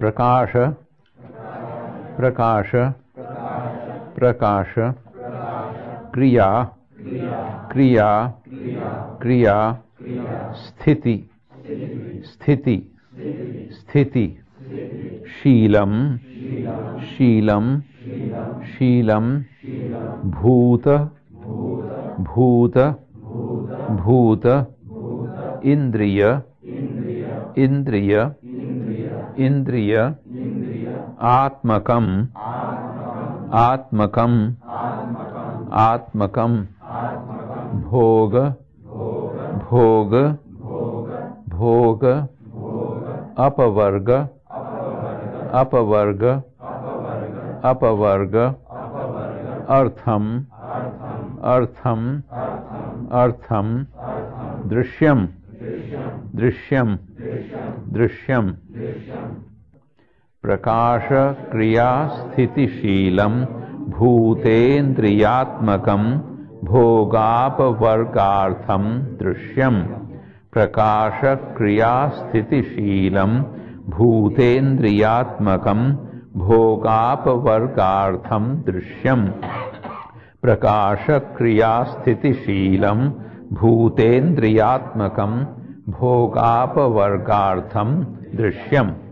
प्रकाश प्रकाश प्रकाश, क्रिया क्रिया क्रिया, स्थिति स्थिति स्थिति, शीलम शीलम शीलम, भूत भूत भूत, इंद्रिय इंद्रिय इंद्रिय आत्मकम आत्मकम आत्मकम भोग भोग भोग अपवर्ग अपवर्ग अपवर्ग अर्थम अर्थम अर्थम दृश्यम। स्थितिशीलम भूतेन्द्रियात्मकम भोगापवर्गार्थम दृश्यम। प्रकाश क्रिया स्थितिशीलम भूतेन्द्रियात्मकम भोगापवर्गार्थम दृश्यम। प्रकाश क्रिया स्थितिशीलम भूतेन्द्रियात्मकम् भोगापवर्गार्थम् दृश्यम्।